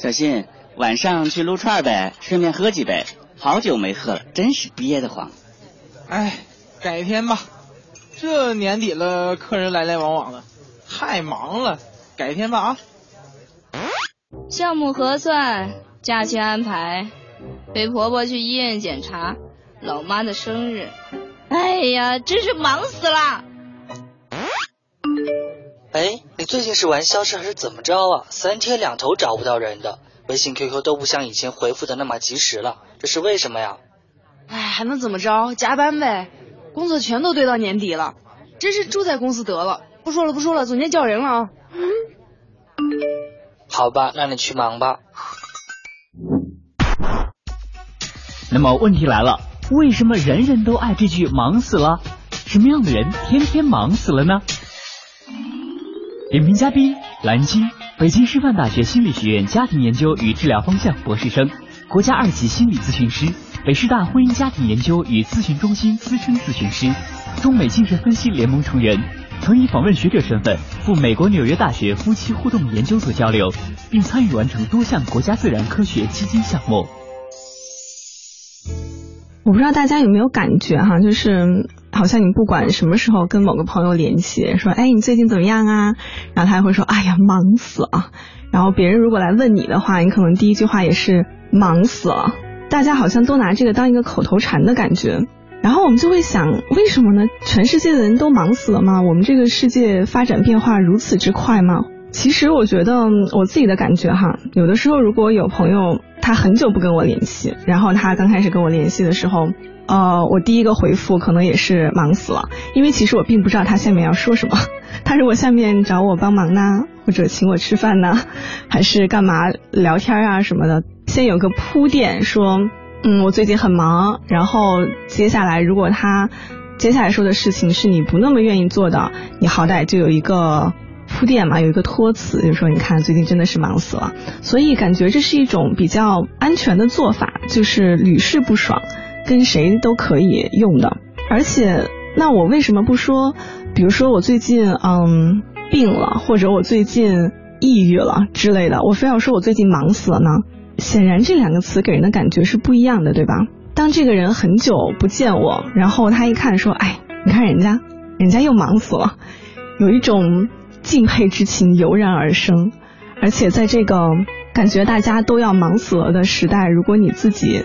小新，晚上去撸串呗，顺便喝几杯。好久没喝了，真是憋得慌。哎，改天吧。这年底了，客人来来往往的，太忙了。改天吧啊。项目核算，假期安排，陪婆婆去医院检查，老妈的生日。哎呀，真是忙死了。哎，你最近是玩消失还是怎么着啊？三天两头找不到人的，微信、QQ 都不像以前回复的那么及时了，这是为什么呀？哎，还能怎么着？加班呗，工作全都堆到年底了，真是住在公司得了。不说了，不说了，总监叫人了啊。好吧，那你去忙吧。那么问题来了，为什么人人都爱这句“忙死了”？什么样的人天天忙死了呢？点评嘉宾：蓝青，北京师范大学心理学院家庭研究与治疗方向博士生，国家二级心理咨询师，北师大婚姻家庭研究与咨询中心资深咨询师，中美精神分析联盟成员，曾以访问学者身份赴美国纽约大学夫妻互动研究所交流，并参与完成多项国家自然科学基金项目。我不知道大家有没有感觉哈，就是。好像你不管什么时候跟某个朋友联系，说哎你最近怎么样啊？然后他还会说哎呀忙死了。然后别人如果来问你的话，你可能第一句话也是忙死了。大家好像都拿这个当一个口头禅的感觉。然后我们就会想，为什么呢？全世界的人都忙死了吗？我们这个世界发展变化如此之快吗？其实我觉得我自己的感觉哈，有的时候如果有朋友他很久不跟我联系，然后他刚开始跟我联系的时候。呃，我第一个回复可能也是忙死了，因为其实我并不知道他下面要说什么。他如果下面找我帮忙呢，或者请我吃饭呢，还是干嘛聊天啊什么的，先有个铺垫，说，嗯，我最近很忙。然后接下来如果他接下来说的事情是你不那么愿意做的，你好歹就有一个铺垫嘛，有一个托词，就说你看最近真的是忙死了。所以感觉这是一种比较安全的做法，就是屡试不爽。跟谁都可以用的，而且那我为什么不说，比如说我最近嗯病了，或者我最近抑郁了之类的，我非要说我最近忙死了呢？显然这两个词给人的感觉是不一样的，对吧？当这个人很久不见我，然后他一看说，哎，你看人家，人家又忙死了，有一种敬佩之情油然而生，而且在这个感觉大家都要忙死了的时代，如果你自己。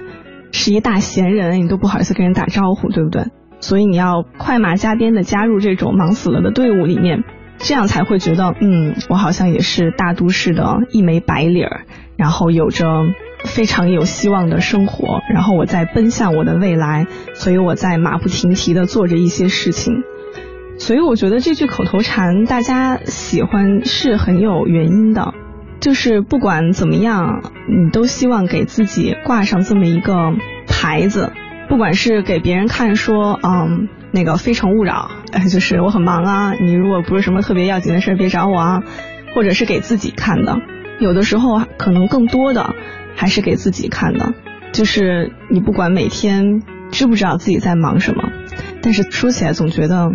是一大闲人，你都不好意思跟人打招呼，对不对？所以你要快马加鞭的加入这种忙死了的队伍里面，这样才会觉得，嗯，我好像也是大都市的一枚白领儿，然后有着非常有希望的生活，然后我在奔向我的未来，所以我在马不停蹄的做着一些事情。所以我觉得这句口头禅大家喜欢是很有原因的。就是不管怎么样，你都希望给自己挂上这么一个牌子，不管是给别人看说，嗯，那个非诚勿扰，哎，就是我很忙啊，你如果不是什么特别要紧的事别找我啊，或者是给自己看的，有的时候可能更多的还是给自己看的，就是你不管每天知不知道自己在忙什么，但是说起来总觉得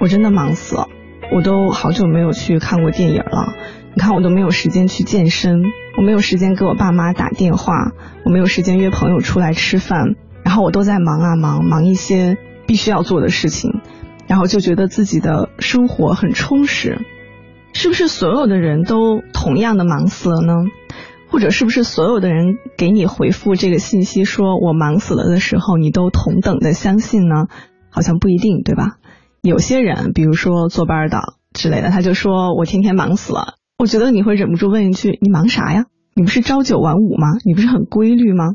我真的忙死了，我都好久没有去看过电影了。你看，我都没有时间去健身，我没有时间给我爸妈打电话，我没有时间约朋友出来吃饭，然后我都在忙啊忙，忙一些必须要做的事情，然后就觉得自己的生活很充实。是不是所有的人都同样的忙死了呢？或者是不是所有的人给你回复这个信息说我忙死了的时候，你都同等的相信呢？好像不一定，对吧？有些人，比如说坐班的之类的，他就说我天天忙死了。我觉得你会忍不住问一句：“你忙啥呀？你不是朝九晚五吗？你不是很规律吗？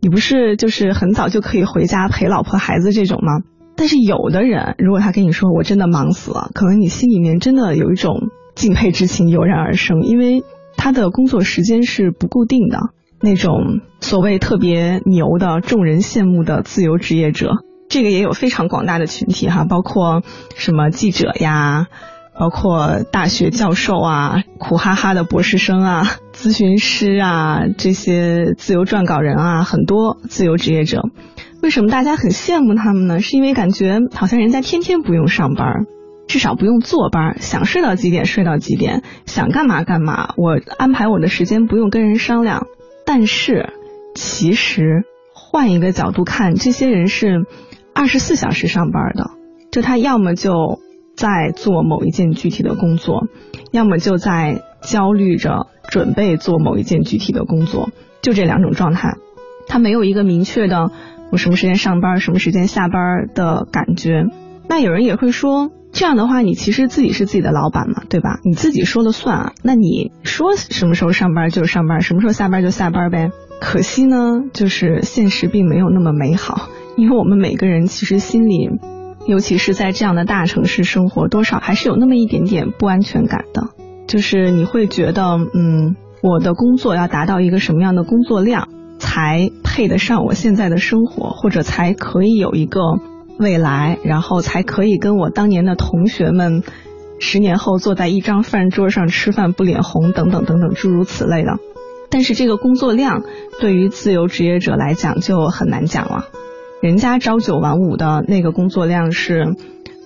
你不是就是很早就可以回家陪老婆孩子这种吗？”但是有的人，如果他跟你说“我真的忙死了”，可能你心里面真的有一种敬佩之情油然而生，因为他的工作时间是不固定的，那种所谓特别牛的、众人羡慕的自由职业者，这个也有非常广大的群体哈，包括什么记者呀。包括大学教授啊，苦哈哈的博士生啊，咨询师啊，这些自由撰稿人啊，很多自由职业者，为什么大家很羡慕他们呢？是因为感觉好像人家天天不用上班，至少不用坐班，想睡到几点睡到几点，想干嘛干嘛，我安排我的时间不用跟人商量。但是，其实换一个角度看，这些人是二十四小时上班的，就他要么就在做某一件具体的工作，要么就在焦虑着准备做某一件具体的工作，就这两种状态，他没有一个明确的我什么时间上班，什么时间下班的感觉。那有人也会说。这样的话，你其实自己是自己的老板嘛，对吧？你自己说了算啊。那你说什么时候上班就上班，什么时候下班就下班呗。可惜呢，就是现实并没有那么美好，因为我们每个人其实心里，尤其是在这样的大城市生活，多少还是有那么一点点不安全感的。就是你会觉得，嗯，我的工作要达到一个什么样的工作量，才配得上我现在的生活，或者才可以有一个。未来，然后才可以跟我当年的同学们，十年后坐在一张饭桌上吃饭不脸红，等等等等诸如此类的。但是这个工作量对于自由职业者来讲就很难讲了，人家朝九晚五的那个工作量是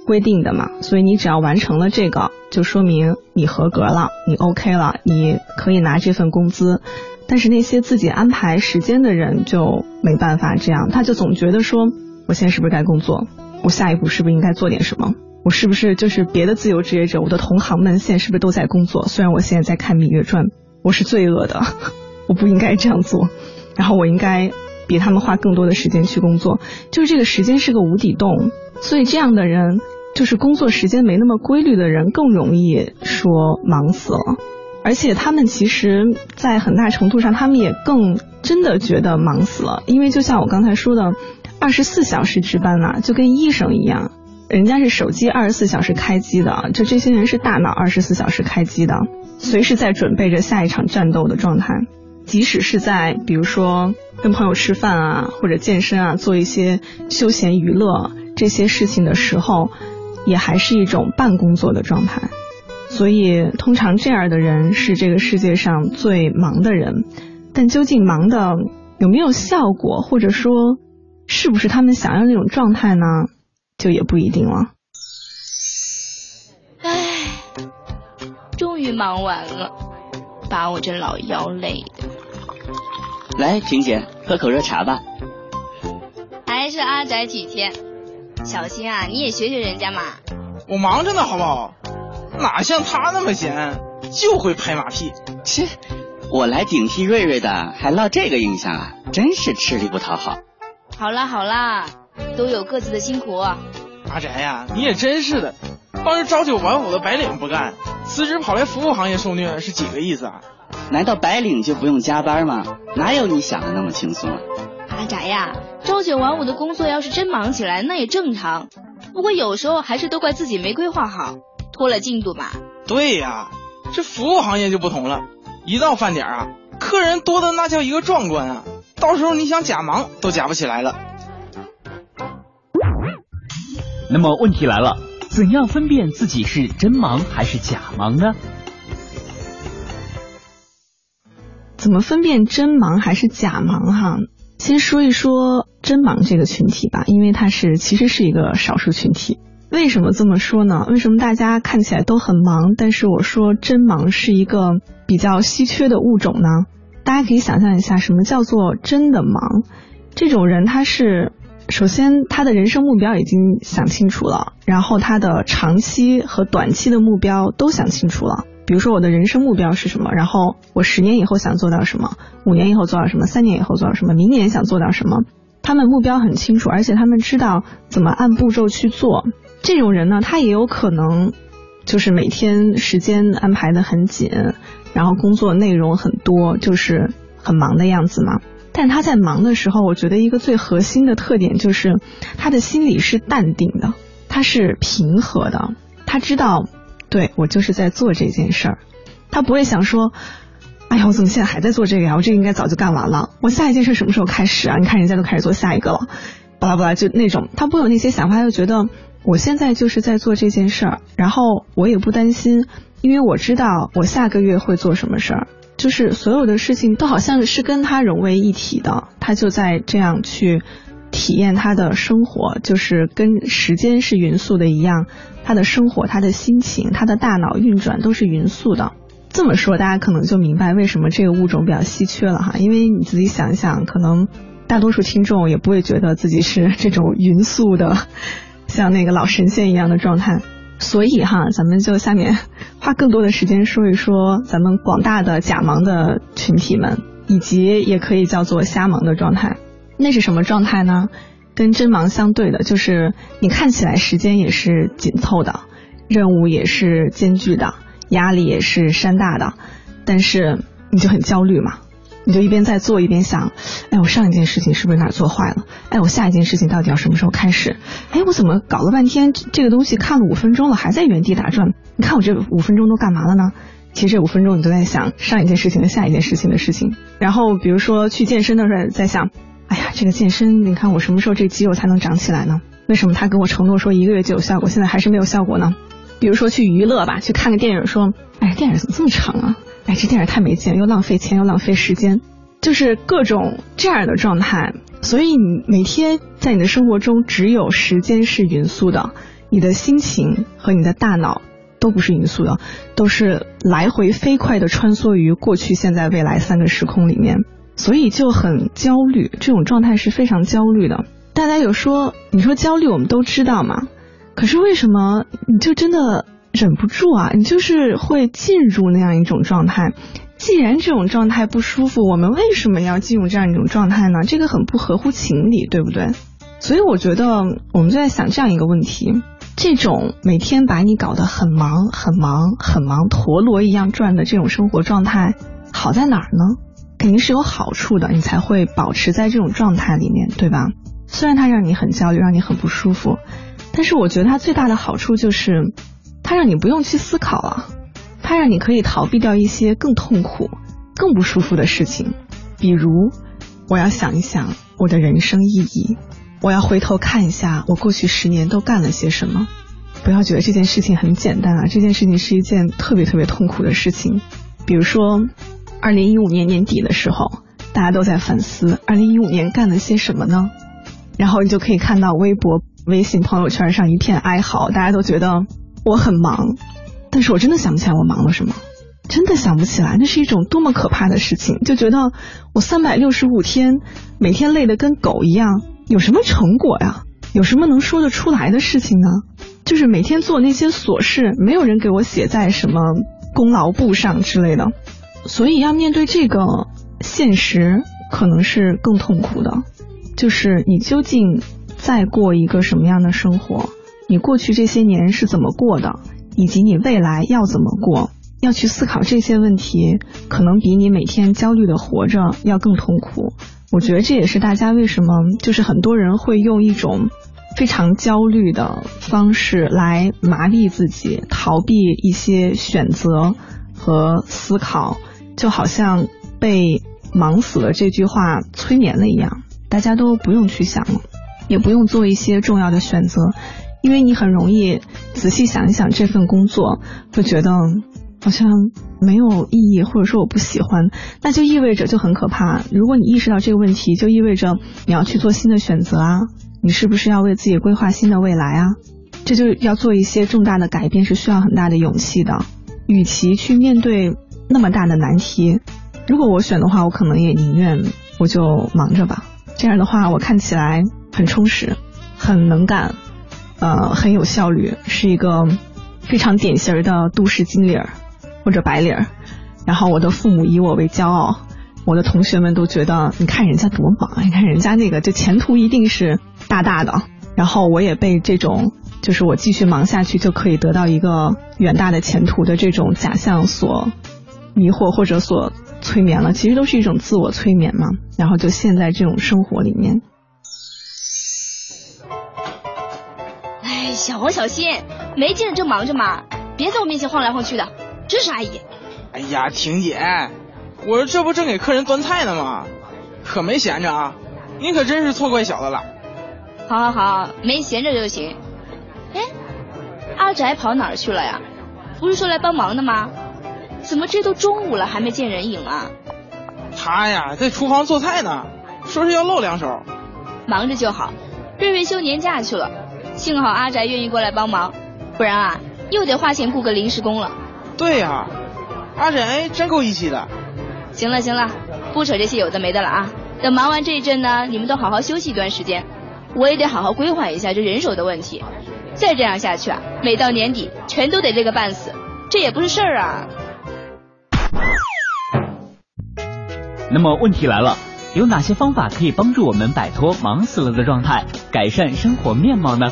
规定的嘛，所以你只要完成了这个，就说明你合格了，你 OK 了，你可以拿这份工资。但是那些自己安排时间的人就没办法这样，他就总觉得说。我现在是不是该工作？我下一步是不是应该做点什么？我是不是就是别的自由职业者？我的同行们现在是不是都在工作？虽然我现在在看《芈月传》，我是罪恶的，我不应该这样做。然后我应该比他们花更多的时间去工作。就是这个时间是个无底洞，所以这样的人，就是工作时间没那么规律的人，更容易说忙死了。而且他们其实，在很大程度上，他们也更真的觉得忙死了，因为就像我刚才说的。二十四小时值班啊，就跟医生一样，人家是手机二十四小时开机的，就这些人是大脑二十四小时开机的，随时在准备着下一场战斗的状态。即使是在比如说跟朋友吃饭啊，或者健身啊，做一些休闲娱乐这些事情的时候，也还是一种半工作的状态。所以，通常这样的人是这个世界上最忙的人。但究竟忙的有没有效果，或者说？是不是他们想要那种状态呢？就也不一定了。唉，终于忙完了，把我这老腰累的。来，萍姐，喝口热茶吧。还是阿宅体贴，小新啊，你也学学人家嘛。我忙着呢，好不好？哪像他那么闲，就会拍马屁。切，我来顶替瑞瑞的，还落这个印象啊，真是吃力不讨好。好啦好啦，都有各自的辛苦。阿宅呀，你也真是的，帮着朝九晚五的白领不干，辞职跑来服务行业受虐是几个意思啊？难道白领就不用加班吗？哪有你想的那么轻松啊？阿宅呀，朝九晚五的工作要是真忙起来，那也正常。不过有时候还是都怪自己没规划好，拖了进度嘛。对呀，这服务行业就不同了，一到饭点啊，客人多的那叫一个壮观啊。到时候你想假忙都假不起来了。那么问题来了，怎样分辨自己是真忙还是假忙呢？怎么分辨真忙还是假忙？哈，先说一说真忙这个群体吧，因为它是其实是一个少数群体。为什么这么说呢？为什么大家看起来都很忙，但是我说真忙是一个比较稀缺的物种呢？大家可以想象一下，什么叫做真的忙？这种人他是首先他的人生目标已经想清楚了，然后他的长期和短期的目标都想清楚了。比如说我的人生目标是什么？然后我十年以后想做到什么？五年以后做到什么？三年以后做到什么？明年想做到什么？他们目标很清楚，而且他们知道怎么按步骤去做。这种人呢，他也有可能就是每天时间安排的很紧。然后工作内容很多，就是很忙的样子嘛。但他在忙的时候，我觉得一个最核心的特点就是，他的心里是淡定的，他是平和的，他知道，对我就是在做这件事儿，他不会想说，哎呀，我怎么现在还在做这个呀？我这个应该早就干完了，我下一件事什么时候开始啊？你看人家都开始做下一个了，巴拉巴拉，就那种，他不会有那些想法，他就觉得我现在就是在做这件事儿，然后我也不担心。因为我知道我下个月会做什么事儿，就是所有的事情都好像是跟他融为一体的，他就在这样去体验他的生活，就是跟时间是匀速的一样，他的生活、他的心情、他的大脑运转都是匀速的。这么说，大家可能就明白为什么这个物种比较稀缺了哈。因为你自己想一想，可能大多数听众也不会觉得自己是这种匀速的，像那个老神仙一样的状态。所以哈，咱们就下面花更多的时间说一说咱们广大的假盲的群体们，以及也可以叫做瞎盲的状态。那是什么状态呢？跟真忙相对的，就是你看起来时间也是紧凑的，任务也是艰巨的，压力也是山大的，但是你就很焦虑嘛。你就一边在做一边想，哎，我上一件事情是不是哪做坏了？哎，我下一件事情到底要什么时候开始？哎，我怎么搞了半天这个东西看了五分钟了，还在原地打转？你看我这五分钟都干嘛了呢？其实这五分钟你都在想上一件事情和下一件事情的事情。然后比如说去健身的时候在想，哎呀，这个健身，你看我什么时候这肌肉才能长起来呢？为什么他跟我承诺说一个月就有效果，现在还是没有效果呢？比如说去娱乐吧，去看个电影，说，哎，电影怎么这么长啊？哎，这电影太没劲，又浪费钱又浪费时间，就是各种这样的状态。所以你每天在你的生活中，只有时间是匀速的，你的心情和你的大脑都不是匀速的，都是来回飞快的穿梭于过去、现在、未来三个时空里面，所以就很焦虑。这种状态是非常焦虑的。大家有说，你说焦虑，我们都知道嘛？可是为什么你就真的？忍不住啊，你就是会进入那样一种状态。既然这种状态不舒服，我们为什么要进入这样一种状态呢？这个很不合乎情理，对不对？所以我觉得我们就在想这样一个问题：这种每天把你搞得很忙、很忙、很忙，陀螺一样转的这种生活状态，好在哪儿呢？肯定是有好处的，你才会保持在这种状态里面，对吧？虽然它让你很焦虑，让你很不舒服，但是我觉得它最大的好处就是。它让你不用去思考了，它让你可以逃避掉一些更痛苦、更不舒服的事情，比如我要想一想我的人生意义，我要回头看一下我过去十年都干了些什么。不要觉得这件事情很简单啊，这件事情是一件特别特别痛苦的事情。比如说，二零一五年年底的时候，大家都在反思二零一五年干了些什么呢？然后你就可以看到微博、微信朋友圈上一片哀嚎，大家都觉得。我很忙，但是我真的想不起来我忙了什么，真的想不起来。那是一种多么可怕的事情，就觉得我三百六十五天每天累得跟狗一样，有什么成果呀？有什么能说得出来的事情呢？就是每天做那些琐事，没有人给我写在什么功劳簿上之类的。所以要面对这个现实，可能是更痛苦的。就是你究竟在过一个什么样的生活？你过去这些年是怎么过的，以及你未来要怎么过，要去思考这些问题，可能比你每天焦虑的活着要更痛苦。我觉得这也是大家为什么就是很多人会用一种非常焦虑的方式来麻痹自己，逃避一些选择和思考，就好像被忙死了这句话催眠了一样，大家都不用去想了，也不用做一些重要的选择。因为你很容易仔细想一想这份工作，会觉得好像没有意义，或者说我不喜欢，那就意味着就很可怕。如果你意识到这个问题，就意味着你要去做新的选择啊，你是不是要为自己规划新的未来啊？这就要做一些重大的改变，是需要很大的勇气的。与其去面对那么大的难题，如果我选的话，我可能也宁愿我就忙着吧。这样的话，我看起来很充实，很能干。呃，很有效率，是一个非常典型的都市金领儿或者白领儿。然后我的父母以我为骄傲，我的同学们都觉得，你看人家多忙，你看人家那个，就前途一定是大大的。然后我也被这种，就是我继续忙下去就可以得到一个远大的前途的这种假象所迷惑或者所催眠了。其实都是一种自我催眠嘛。然后就陷在这种生活里面。哎小黄小心，没见着正忙着嘛？别在我面前晃来晃去的，真是阿姨。哎呀，婷姐，我这不正给客人端菜呢吗？可没闲着啊！你可真是错怪小子了。好好好，没闲着就行。哎，阿宅跑哪儿去了呀？不是说来帮忙的吗？怎么这都中午了还没见人影啊？他呀，在厨房做菜呢，说是要露两手。忙着就好。瑞瑞休年假去了，幸好阿宅愿意过来帮忙，不然啊，又得花钱雇个临时工了。对呀，阿宅真够义气的。行了行了，不扯这些有的没的了啊！等忙完这一阵呢，你们都好好休息一段时间，我也得好好规划一下这人手的问题。再这样下去啊，每到年底全都得累个半死，这也不是事儿啊。那么问题来了，有哪些方法可以帮助我们摆脱忙死了的状态，改善生活面貌呢？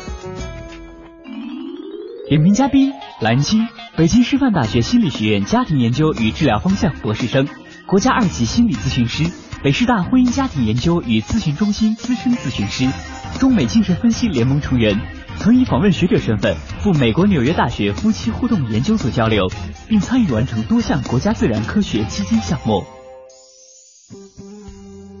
点评嘉宾：蓝青，北京师范大学心理学院家庭研究与治疗方向博士生，国家二级心理咨询师，北师大婚姻家庭研究与咨询中心资深咨询师，中美精神分析联盟成员，曾以访问学者身份赴美国纽约大学夫妻互动研究所交流，并参与完成多项国家自然科学基金项目。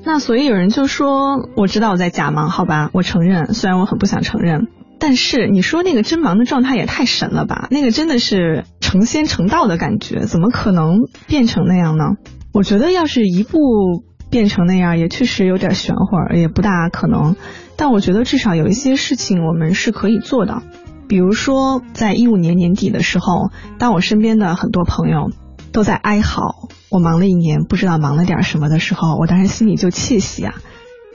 那所以有人就说，我知道我在假忙，好吧，我承认，虽然我很不想承认，但是你说那个真忙的状态也太神了吧？那个真的是成仙成道的感觉，怎么可能变成那样呢？我觉得要是一步变成那样，也确实有点玄乎，也不大可能。但我觉得至少有一些事情我们是可以做的，比如说在一五年年底的时候，当我身边的很多朋友。都在哀嚎，我忙了一年，不知道忙了点什么的时候，我当时心里就窃喜啊，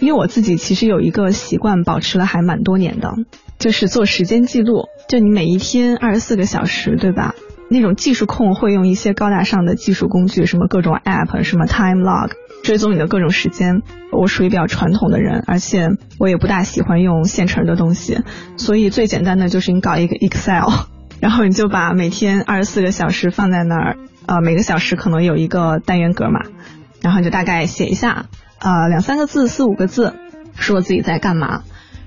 因为我自己其实有一个习惯，保持了还蛮多年的，就是做时间记录。就你每一天二十四个小时，对吧？那种技术控会用一些高大上的技术工具，什么各种 app，什么 time log，追踪你的各种时间。我属于比较传统的人，而且我也不大喜欢用现成的东西，所以最简单的就是你搞一个 Excel，然后你就把每天二十四个小时放在那儿。呃，每个小时可能有一个单元格嘛，然后你就大概写一下，呃，两三个字、四五个字，说自己在干嘛。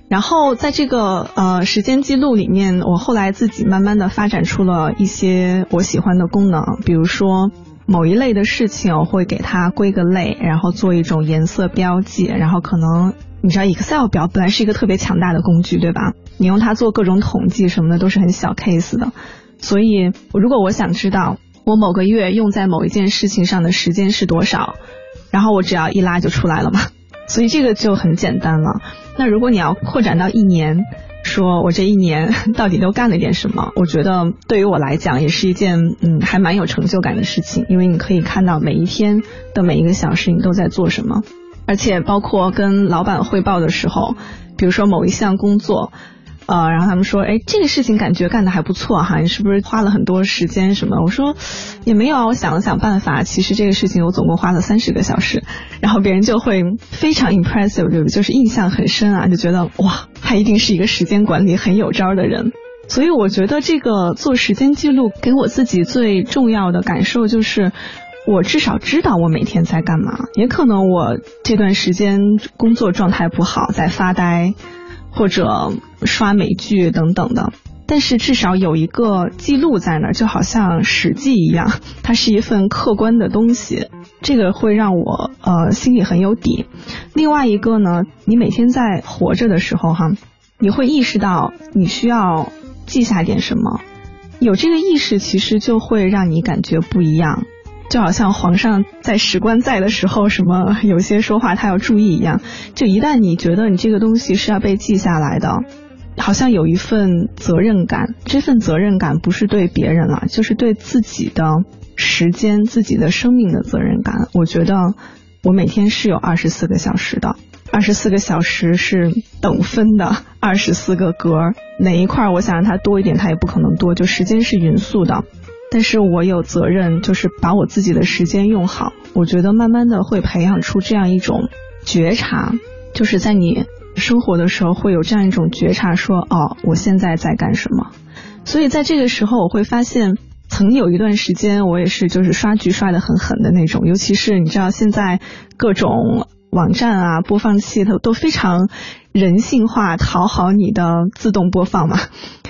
然后在这个呃时间记录里面，我后来自己慢慢的发展出了一些我喜欢的功能，比如说某一类的事情，我会给它归个类，然后做一种颜色标记，然后可能你知道 Excel 表本来是一个特别强大的工具，对吧？你用它做各种统计什么的都是很小 case 的，所以如果我想知道。我某个月用在某一件事情上的时间是多少？然后我只要一拉就出来了嘛，所以这个就很简单了。那如果你要扩展到一年，说我这一年 到底都干了点什么？我觉得对于我来讲也是一件嗯还蛮有成就感的事情，因为你可以看到每一天的每一个小时你都在做什么，而且包括跟老板汇报的时候，比如说某一项工作。呃，然后他们说，哎，这个事情感觉干的还不错哈，你是不是花了很多时间什么？我说也没有啊，我想了想办法，其实这个事情我总共花了三十个小时，然后别人就会非常 impressive，对不对？就是印象很深啊，就觉得哇，他一定是一个时间管理很有招的人。所以我觉得这个做时间记录给我自己最重要的感受就是，我至少知道我每天在干嘛，也可能我这段时间工作状态不好，在发呆。或者刷美剧等等的，但是至少有一个记录在那儿，就好像史记一样，它是一份客观的东西，这个会让我呃心里很有底。另外一个呢，你每天在活着的时候哈，你会意识到你需要记下点什么，有这个意识，其实就会让你感觉不一样。就好像皇上在史官在的时候，什么有些说话他要注意一样。就一旦你觉得你这个东西是要被记下来的，好像有一份责任感。这份责任感不是对别人了，就是对自己的时间、自己的生命的责任感。我觉得我每天是有二十四个小时的，二十四个小时是等分的，二十四个格，哪一块我想让它多一点，它也不可能多。就时间是匀速的。但是我有责任，就是把我自己的时间用好。我觉得慢慢的会培养出这样一种觉察，就是在你生活的时候会有这样一种觉察，说哦，我现在在干什么。所以在这个时候，我会发现，曾有一段时间，我也是就是刷剧刷的很狠的那种，尤其是你知道现在各种网站啊，播放器它都非常人性化，讨好你的自动播放嘛。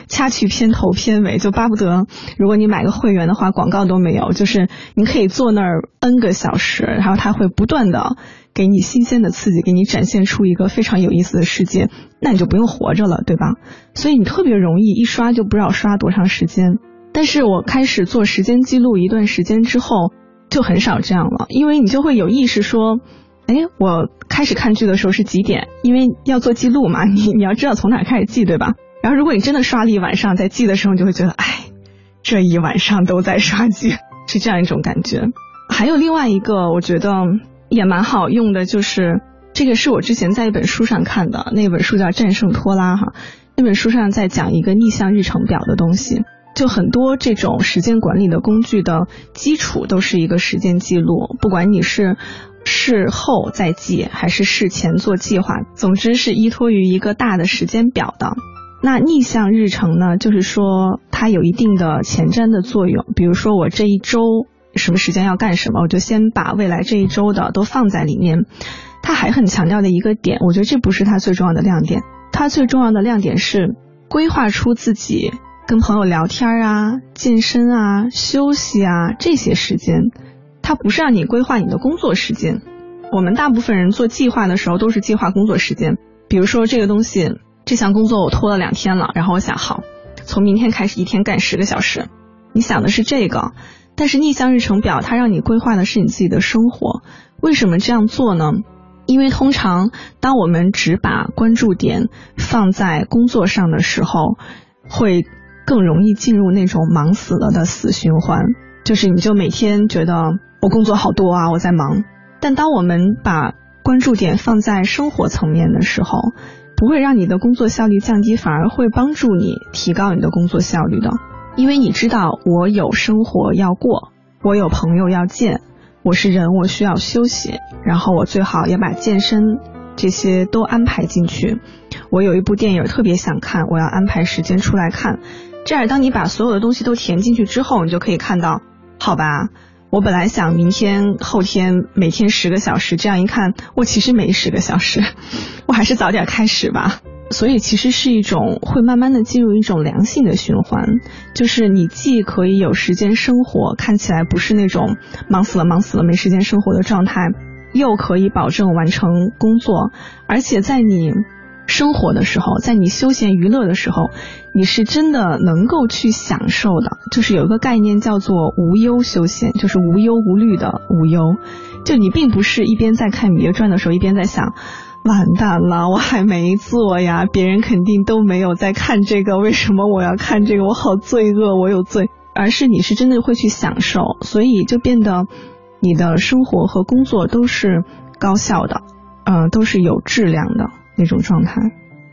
掐去片头片尾，就巴不得如果你买个会员的话，广告都没有，就是你可以坐那儿 N 个小时，然后它会不断的给你新鲜的刺激，给你展现出一个非常有意思的世界，那你就不用活着了，对吧？所以你特别容易一刷就不知道刷多长时间。但是我开始做时间记录一段时间之后，就很少这样了，因为你就会有意识说。哎，我开始看剧的时候是几点？因为要做记录嘛，你你要知道从哪开始记，对吧？然后如果你真的刷了一晚上，在记的时候，你就会觉得，哎，这一晚上都在刷剧，是这样一种感觉。还有另外一个，我觉得也蛮好用的，就是这个是我之前在一本书上看的，那本书叫《战胜拖拉》哈。那本书上在讲一个逆向日程表的东西，就很多这种时间管理的工具的基础都是一个时间记录，不管你是事后再记还是事前做计划，总之是依托于一个大的时间表的。那逆向日程呢，就是说它有一定的前瞻的作用，比如说我这一周什么时间要干什么，我就先把未来这一周的都放在里面。它还很强调的一个点，我觉得这不是它最重要的亮点。它最重要的亮点是规划出自己跟朋友聊天啊、健身啊、休息啊这些时间。它不是让你规划你的工作时间。我们大部分人做计划的时候都是计划工作时间。比如说这个东西，这项工作我拖了两天了，然后我想好，从明天开始一天干十个小时。你想的是这个，但是逆向日程表它让你规划的是你自己的生活。为什么这样做呢？因为通常，当我们只把关注点放在工作上的时候，会更容易进入那种忙死了的死循环。就是你就每天觉得我工作好多啊，我在忙。但当我们把关注点放在生活层面的时候，不会让你的工作效率降低，反而会帮助你提高你的工作效率的。因为你知道，我有生活要过，我有朋友要见。我是人，我需要休息，然后我最好也把健身这些都安排进去。我有一部电影特别想看，我要安排时间出来看。这样，当你把所有的东西都填进去之后，你就可以看到，好吧，我本来想明天、后天每天十个小时，这样一看，我其实没十个小时，我还是早点开始吧。所以其实是一种会慢慢的进入一种良性的循环，就是你既可以有时间生活，看起来不是那种忙死了忙死了没时间生活的状态，又可以保证完成工作，而且在你生活的时候，在你休闲娱乐的时候，你是真的能够去享受的，就是有一个概念叫做无忧休闲，就是无忧无虑的无忧，就你并不是一边在看《芈月传》的时候一边在想。完蛋了，我还没做呀，别人肯定都没有在看这个，为什么我要看这个？我好罪恶，我有罪。而是你是真的会去享受，所以就变得你的生活和工作都是高效的，呃，都是有质量的那种状态。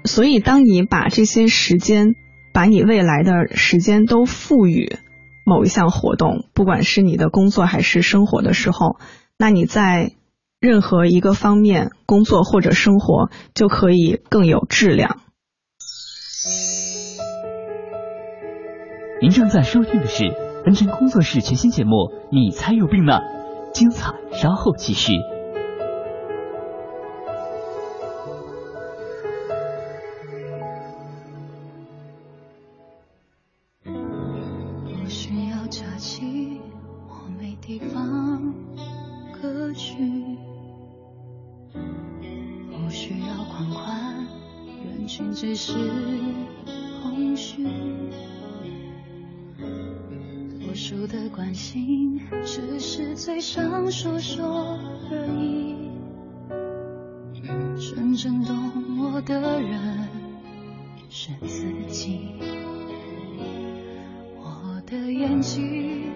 所以当你把这些时间，把你未来的时间都赋予某一项活动，不管是你的工作还是生活的时候，那你在。任何一个方面，工作或者生活就可以更有质量。您正在收听的是分成工作室全新节目《你才有病呢》，精彩稍后继续。心只是嘴上说说而已。真正懂我的人是自己我的眼睛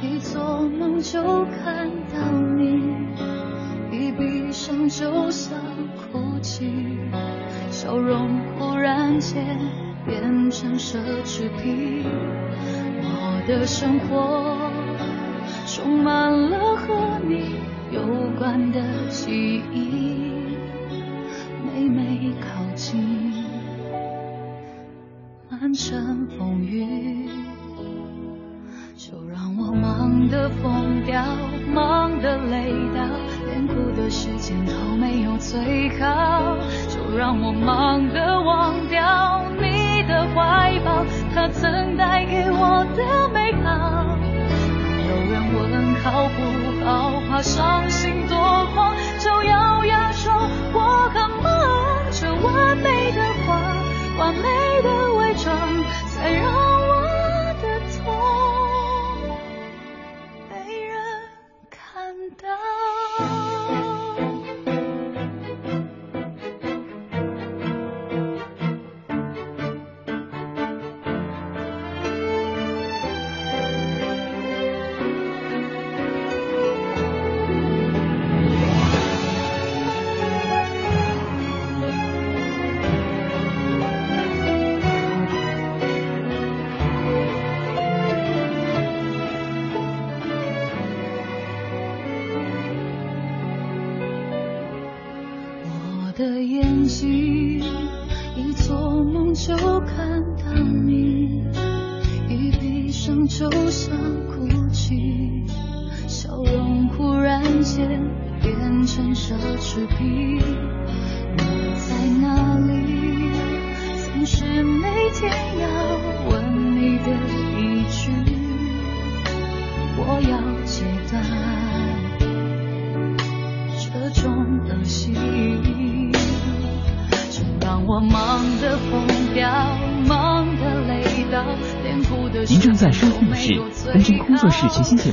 一做梦就看到你一闭上就想哭泣笑容忽然间变成奢侈品。的生活充满了和你有关的记忆，每每靠近满城风雨，就让我忙得疯掉，忙得累到连哭的时间都没有。最好，就让我忙得。song.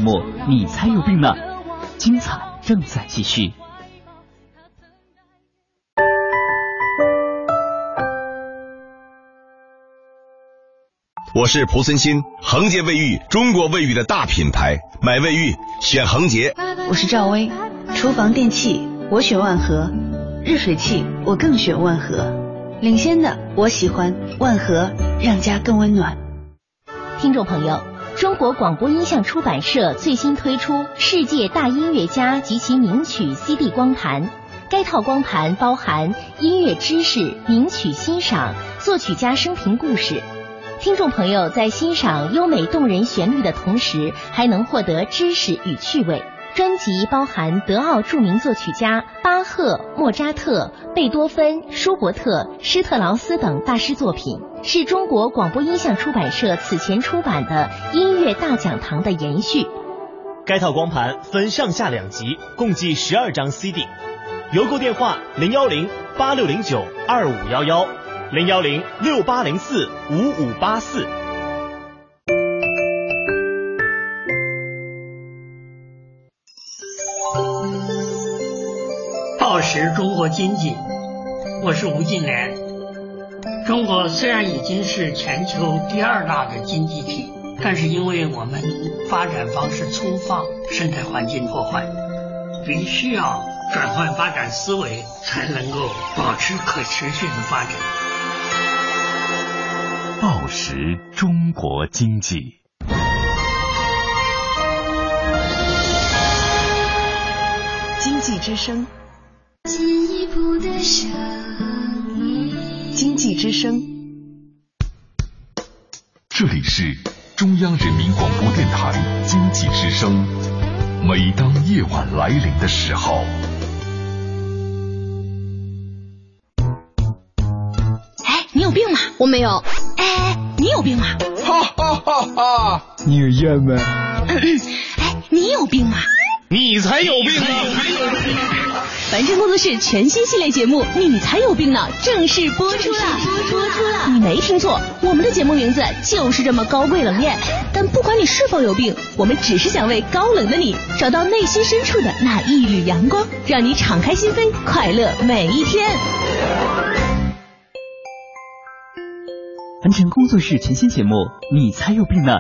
目《你才有病呢》，精彩正在继续。我是蒲森新，恒洁卫浴，中国卫浴的大品牌，买卫浴选恒洁。我是赵薇，厨房电器我选万和，热水器我更选万和，领先的我喜欢万和，让家更温暖。听众朋友，中国广播音像出版社最新推出《世界大音乐家及其名曲 CD 光盘》，该套光盘包含音乐知识、名曲欣赏、作曲家生平故事。听众朋友在欣赏优美动人旋律的同时，还能获得知识与趣味。专辑包含德奥著名作曲家巴赫、莫扎特、贝多芬、舒伯特、施特劳斯等大师作品，是中国广播音像出版社此前出版的《音乐大讲堂》的延续。该套光盘分上下两集，共计十二张 CD。邮购电话：零幺零八六零九二五幺幺。零幺零六八零四五五八四。报时中国经济，我是吴敬琏。中国虽然已经是全球第二大的经济体，但是因为我们发展方式粗放，生态环境破坏，必须要转换发展思维，才能够保持可持续的发展。报时中国经济，经济之声，经济之声。这里是中央人民广播电台经济之声。每当夜晚来临的时候，哎，你有病吗？我没有。哎，你有病吗？哈哈哈哈！你有烟吗？嗯嗯。哎，你有病吗？你才有病呢！凡尘工作室全新系列节目《你才有病呢》正式播出了，播出了！你没听错，我们的节目名字就是这么高贵冷艳。但不管你是否有病，我们只是想为高冷的你找到内心深处的那一缕阳光，让你敞开心扉，快乐每一天。凡尘工作室全新节目《你才有病呢》，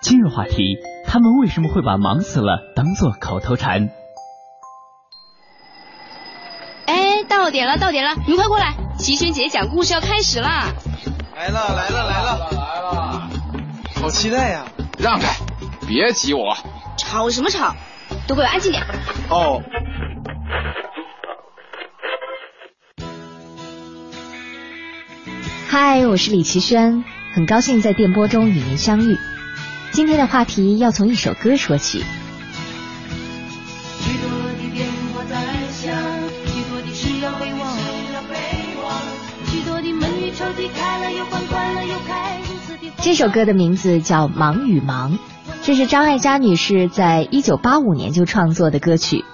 今日话题：他们为什么会把“忙死了”当做口头禅？哎，到点了，到点了，你们快过来！齐轩姐讲故事要开始啦！来了，来了，来了，来了！好期待呀！让开，别挤我！吵什么吵？都给我安静点！哦。嗨，我是李奇轩，很高兴在电波中与您相遇。今天的话题要从一首歌说起。这首歌的名字叫《忙与忙》，这是张艾嘉女士在一九八五年就创作的歌曲。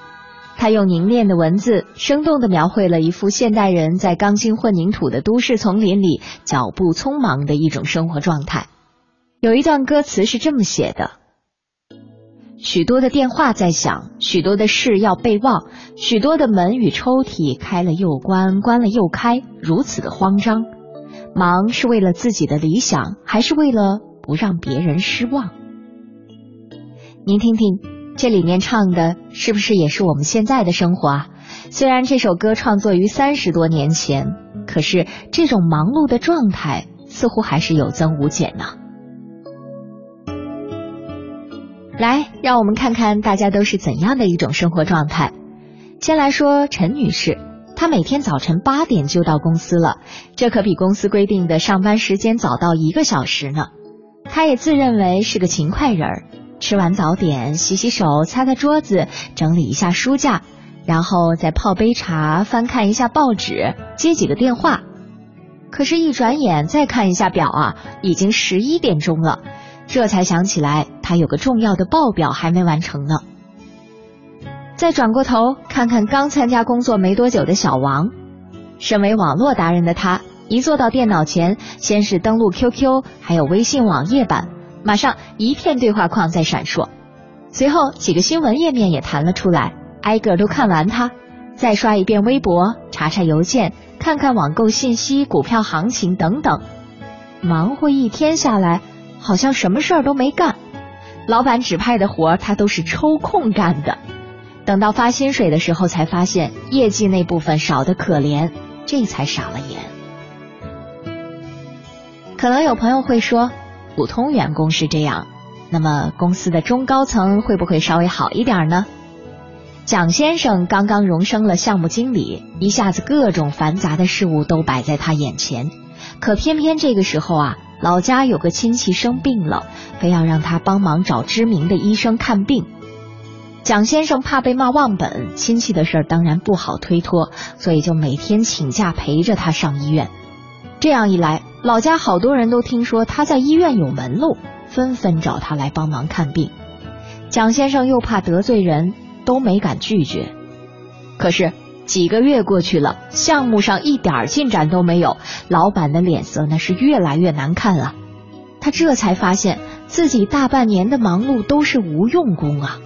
她用凝练的文字，生动地描绘了一幅现代人在钢筋混凝土的都市丛林里脚步匆忙的一种生活状态。有一段歌词是这么写的：许多的电话在响，许多的事要备忘，许多的门与抽屉开了又关，关了又开，如此的慌张。忙是为了自己的理想，还是为了不让别人失望？您听听。这里面唱的是不是也是我们现在的生活啊？虽然这首歌创作于三十多年前，可是这种忙碌的状态似乎还是有增无减呢。来，让我们看看大家都是怎样的一种生活状态。先来说陈女士，她每天早晨八点就到公司了，这可比公司规定的上班时间早到一个小时呢。她也自认为是个勤快人儿，吃完早点，洗洗手，擦擦桌子，整理一下书架，然后再泡杯茶，翻看一下报纸，接几个电话。可是，一转眼再看一下表啊，已经十一点钟了，这才想起来他有个重要的报表还没完成呢。再转过头看看刚参加工作没多久的小王，身为网络达人的他，一坐到电脑前，先是登录 QQ，还有微信网页版，马上一片对话框在闪烁，随后几个新闻页面也弹了出来，挨个都看完它，再刷一遍微博，查查邮件，看看网购信息、股票行情等等，忙活一天下来，好像什么事儿都没干，老板指派的活儿他都是抽空干的。等到发薪水的时候，才发现业绩那部分少得可怜，这才傻了眼。可能有朋友会说，普通员工是这样，那么公司的中高层会不会稍微好一点呢？蒋先生刚刚荣升了项目经理，一下子各种繁杂的事物都摆在他眼前，可偏偏这个时候啊，老家有个亲戚生病了，非要让他帮忙找知名的医生看病。蒋先生怕被骂忘本，亲戚的事儿当然不好推脱，所以就每天请假陪着他上医院。这样一来，老家好多人都听说他在医院有门路，纷纷找他来帮忙看病。蒋先生又怕得罪人，都没敢拒绝。可是几个月过去了，项目上一点进展都没有，老板的脸色那是越来越难看了。他这才发现自己大半年的忙碌都是无用功啊。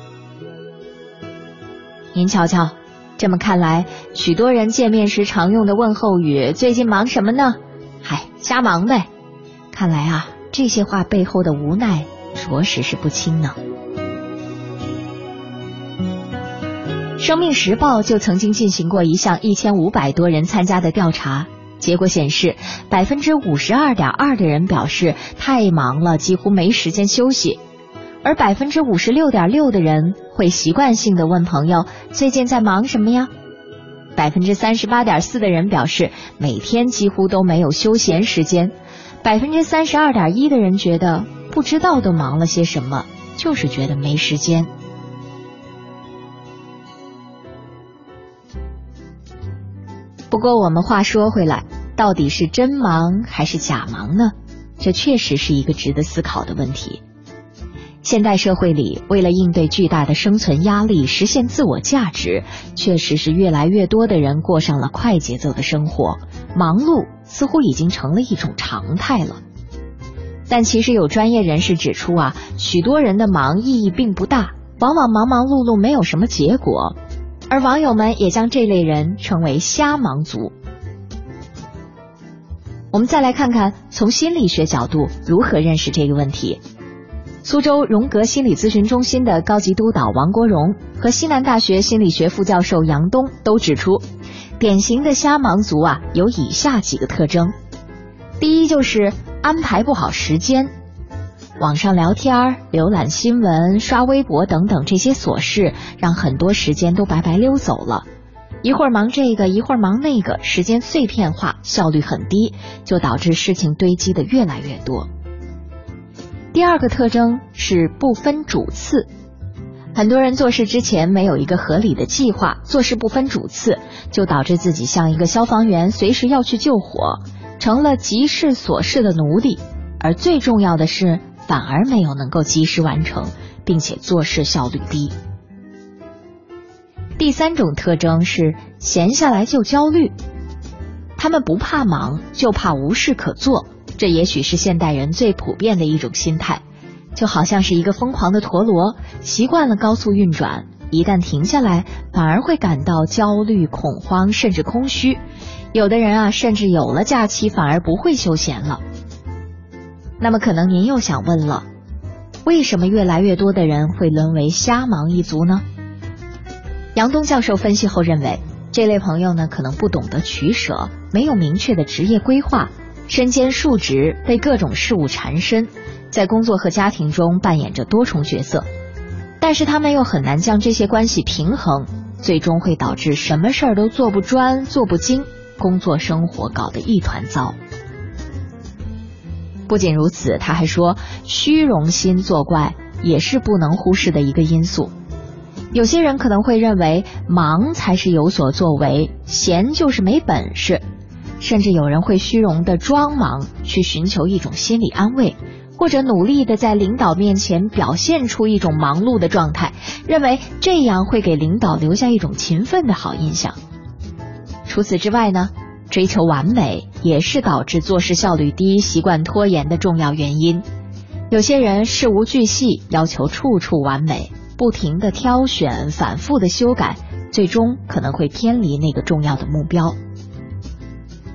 您瞧瞧，这么看来，许多人见面时常用的问候语“最近忙什么呢？”嗨，瞎忙呗。看来啊，这些话背后的无奈着实是不轻呢。生命时报就曾经进行过一项一千五百多人参加的调查，结果显示，百分之五十二点二的人表示太忙了，几乎没时间休息。而百分之五十六点六的人会习惯性的问朋友最近在忙什么呀？百分之三十八点四的人表示每天几乎都没有休闲时间，百分之三十二点一的人觉得不知道都忙了些什么，就是觉得没时间。不过我们话说回来，到底是真忙还是假忙呢？这确实是一个值得思考的问题。现代社会里，为了应对巨大的生存压力，实现自我价值，确实是越来越多的人过上了快节奏的生活，忙碌似乎已经成了一种常态了。但其实有专业人士指出啊，许多人的忙意义并不大，往往忙忙碌碌没有什么结果，而网友们也将这类人称为“瞎忙族”。我们再来看看从心理学角度如何认识这个问题。苏州荣格心理咨询中心的高级督导王国荣和西南大学心理学副教授杨东都指出，典型的瞎忙族啊有以下几个特征：第一就是安排不好时间，网上聊天、浏览新闻、刷微博等等这些琐事，让很多时间都白白溜走了，一会儿忙这个，一会儿忙那个，时间碎片化，效率很低，就导致事情堆积的越来越多。第二个特征是不分主次，很多人做事之前没有一个合理的计划，做事不分主次，就导致自己像一个消防员，随时要去救火，成了急事琐事的奴隶，而最重要的是，反而没有能够及时完成，并且做事效率低。第三种特征是闲下来就焦虑，他们不怕忙，就怕无事可做。这也许是现代人最普遍的一种心态，就好像是一个疯狂的陀螺，习惯了高速运转，一旦停下来，反而会感到焦虑、恐慌，甚至空虚。有的人啊，甚至有了假期，反而不会休闲了。那么，可能您又想问了，为什么越来越多的人会沦为瞎忙一族呢？杨东教授分析后认为，这类朋友呢，可能不懂得取舍，没有明确的职业规划。身兼数职，被各种事物缠身，在工作和家庭中扮演着多重角色，但是他们又很难将这些关系平衡，最终会导致什么事儿都做不专、做不精，工作生活搞得一团糟。不仅如此，他还说，虚荣心作怪也是不能忽视的一个因素。有些人可能会认为忙才是有所作为，闲就是没本事，甚至有人会虚荣的装忙，去寻求一种心理安慰。或者努力的在领导面前表现出一种忙碌的状态，认为这样会给领导留下一种勤奋的好印象。除此之外呢，追求完美也是导致做事效率低、习惯拖延的重要原因。有些人事无巨细，要求处处完美，不停的挑选、反复的修改，最终可能会偏离那个重要的目标。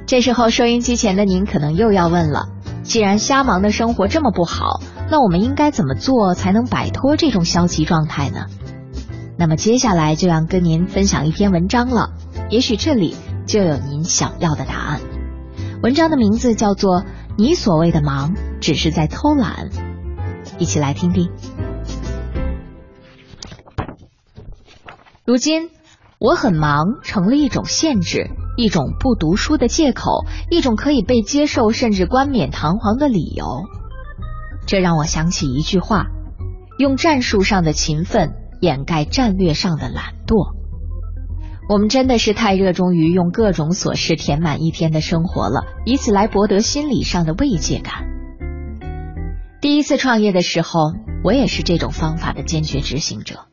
这时候，收音机前的您可能又要问了。既然瞎忙的生活这么不好，那我们应该怎么做才能摆脱这种消极状态呢？那么接下来就要跟您分享一篇文章了，也许这里就有您想要的答案。文章的名字叫做《你所谓的忙只是在偷懒》，一起来听听。如今我很忙，成了一种限制。一种不读书的借口，一种可以被接受甚至冠冕堂皇的理由，这让我想起一句话：用战术上的勤奋掩盖战略上的懒惰。我们真的是太热衷于用各种琐事填满一天的生活了，以此来博得心理上的慰藉感。第一次创业的时候，我也是这种方法的坚决执行者，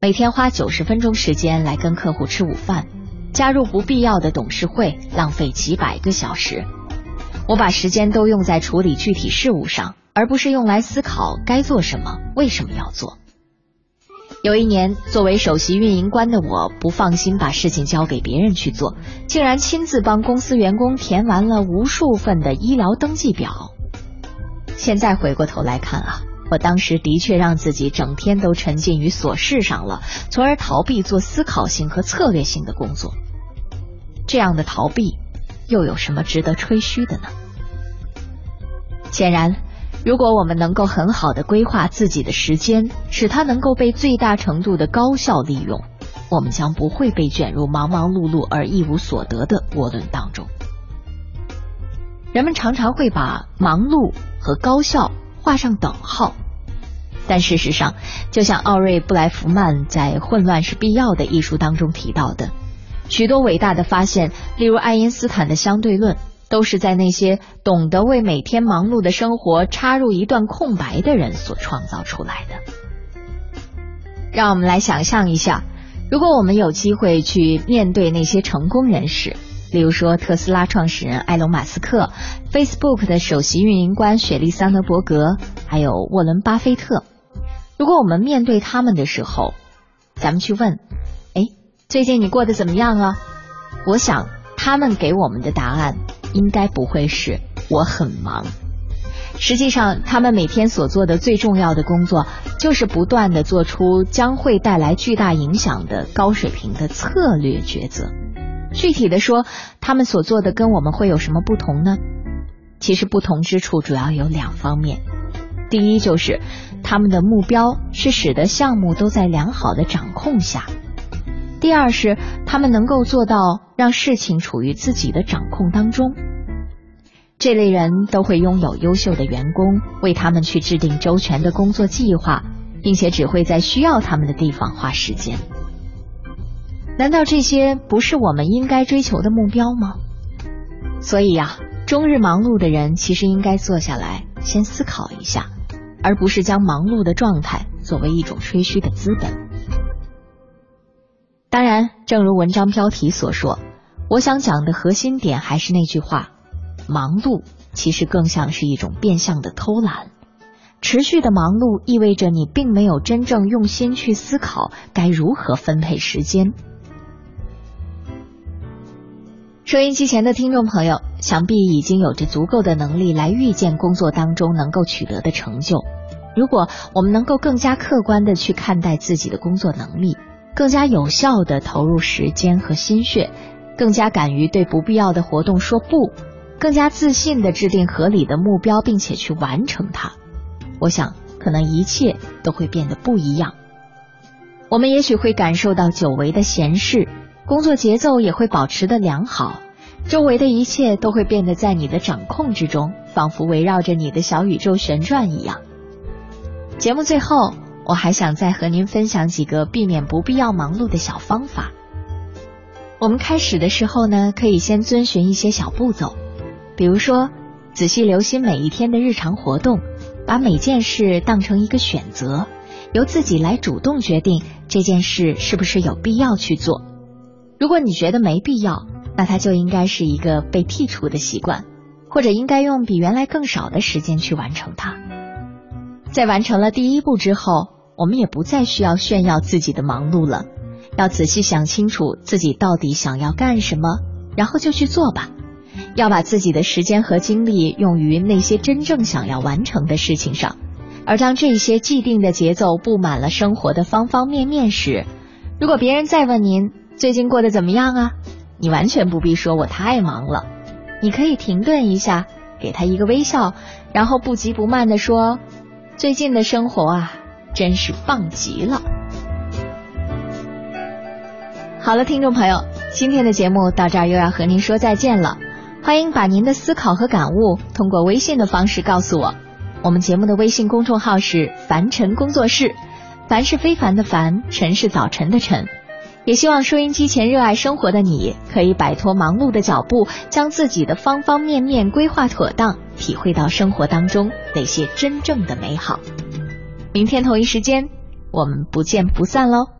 每天花九十分钟时间来跟客户吃午饭。加入不必要的董事会，浪费几百个小时。我把时间都用在处理具体事务上，而不是用来思考该做什么、为什么要做。有一年，作为首席运营官的我，不放心把事情交给别人去做，竟然亲自帮公司员工填完了无数份的医疗登记表。现在回过头来看啊，我当时的确让自己整天都沉浸于琐事上了，从而逃避做思考性和策略性的工作。这样的逃避，又有什么值得吹嘘的呢？显然，如果我们能够很好的规划自己的时间，使它能够被最大程度的高效利用，我们将不会被卷入忙忙碌碌而一无所得的涡轮当中。人们常常会把忙碌和高效画上等号，但事实上，就像奥瑞布莱弗曼在《混乱是必要的》一书当中提到的。许多伟大的发现，例如爱因斯坦的相对论，都是在那些懂得为每天忙碌的生活插入一段空白的人所创造出来的。让我们来想象一下，如果我们有机会去面对那些成功人士，例如说特斯拉创始人埃隆·马斯克、Facebook 的首席运营官雪莉·桑德伯格，还有沃伦·巴菲特，如果我们面对他们的时候，咱们去问。哎最近你过得怎么样啊？我想他们给我们的答案应该不会是我很忙。实际上，他们每天所做的最重要的工作，就是不断的做出将会带来巨大影响的高水平的策略抉择。具体的说，他们所做的跟我们会有什么不同呢？其实不同之处主要有两方面。第一，就是他们的目标是使得项目都在良好的掌控下。第二是，他们能够做到让事情处于自己的掌控当中。这类人都会拥有优秀的员工，为他们去制定周全的工作计划，并且只会在需要他们的地方花时间。难道这些不是我们应该追求的目标吗？所以呀，终日忙碌的人其实应该坐下来先思考一下，而不是将忙碌的状态作为一种吹嘘的资本。当然，正如文章标题所说，我想讲的核心点还是那句话：忙碌其实更像是一种变相的偷懒。持续的忙碌意味着你并没有真正用心去思考该如何分配时间。收音机前的听众朋友，想必已经有着足够的能力来预见工作当中能够取得的成就。如果我们能够更加客观的去看待自己的工作能力。更加有效的投入时间和心血，更加敢于对不必要的活动说不，更加自信的制定合理的目标，并且去完成它。我想，可能一切都会变得不一样。我们也许会感受到久违的闲适，工作节奏也会保持的良好，周围的一切都会变得在你的掌控之中，仿佛围绕着你的小宇宙旋转一样。节目最后，我还想再和您分享几个避免不必要忙碌的小方法。我们开始的时候呢，可以先遵循一些小步骤，比如说仔细留心每一天的日常活动，把每件事当成一个选择，由自己来主动决定这件事是不是有必要去做。如果你觉得没必要，那它就应该是一个被剔除的习惯，或者应该用比原来更少的时间去完成它。在完成了第一步之后，我们也不再需要炫耀自己的忙碌了。要仔细想清楚自己到底想要干什么，然后就去做吧。要把自己的时间和精力用于那些真正想要完成的事情上。而当这些既定的节奏布满了生活的方方面面时，如果别人再问您最近过得怎么样啊，你完全不必说我太忙了，你可以停顿一下，给他一个微笑，然后不急不慢地说：“最近的生活啊，真是棒极了。”好了，听众朋友，今天的节目到这儿又要和您说再见了。欢迎把您的思考和感悟通过微信的方式告诉我。我们节目的微信公众号是“凡尘工作室”，凡是非凡的凡，尘是早晨的晨。也希望收音机前热爱生活的你，可以摆脱忙碌的脚步，将自己的方方面面规划妥当，体会到生活当中那些真正的美好。明天同一时间，我们不见不散喽！